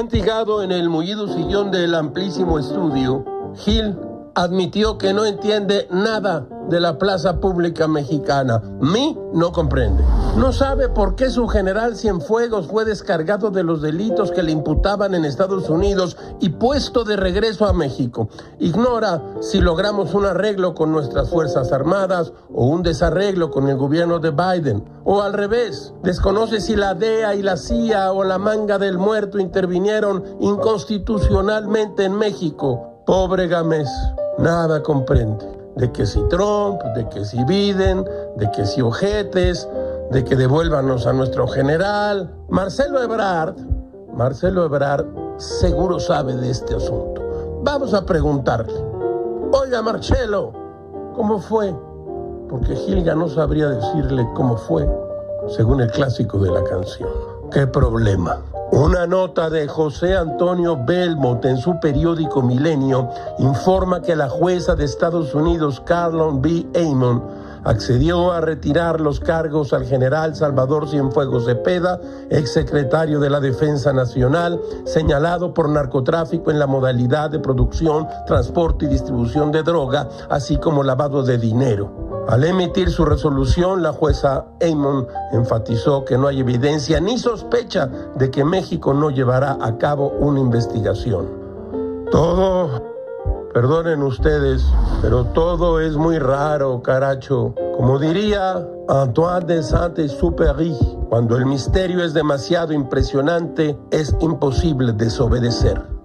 investigado en el mullido sillón del amplísimo estudio, Gil admitió que no entiende nada de la plaza pública mexicana. Mi no comprende. No sabe por qué su general Cienfuegos fue descargado de los delitos que le imputaban en Estados Unidos y puesto de regreso a México. Ignora si logramos un arreglo con nuestras Fuerzas Armadas o un desarreglo con el gobierno de Biden. O al revés, desconoce si la DEA y la CIA o la manga del muerto intervinieron inconstitucionalmente en México. Pobre Gámez nada comprende. De que si Trump, de que si Biden, de que si ojetes, de que devuélvanos a nuestro general. Marcelo Ebrard, Marcelo Ebrard seguro sabe de este asunto. Vamos a preguntarle. Oiga, Marcelo, ¿cómo fue? Porque Gilga no sabría decirle cómo fue, según el clásico de la canción. ¿Qué problema? Una nota de José Antonio Belmont en su periódico Milenio informa que la jueza de Estados Unidos, Carlon B. Amon, accedió a retirar los cargos al general Salvador Cienfuegos Cepeda, exsecretario de la Defensa Nacional, señalado por narcotráfico en la modalidad de producción, transporte y distribución de droga, así como lavado de dinero. Al emitir su resolución, la jueza Amon enfatizó que no hay evidencia ni sospecha de que México no llevará a cabo una investigación. Todo, perdonen ustedes, pero todo es muy raro, caracho. Como diría Antoine de Saint-Exupéry, cuando el misterio es demasiado impresionante, es imposible desobedecer.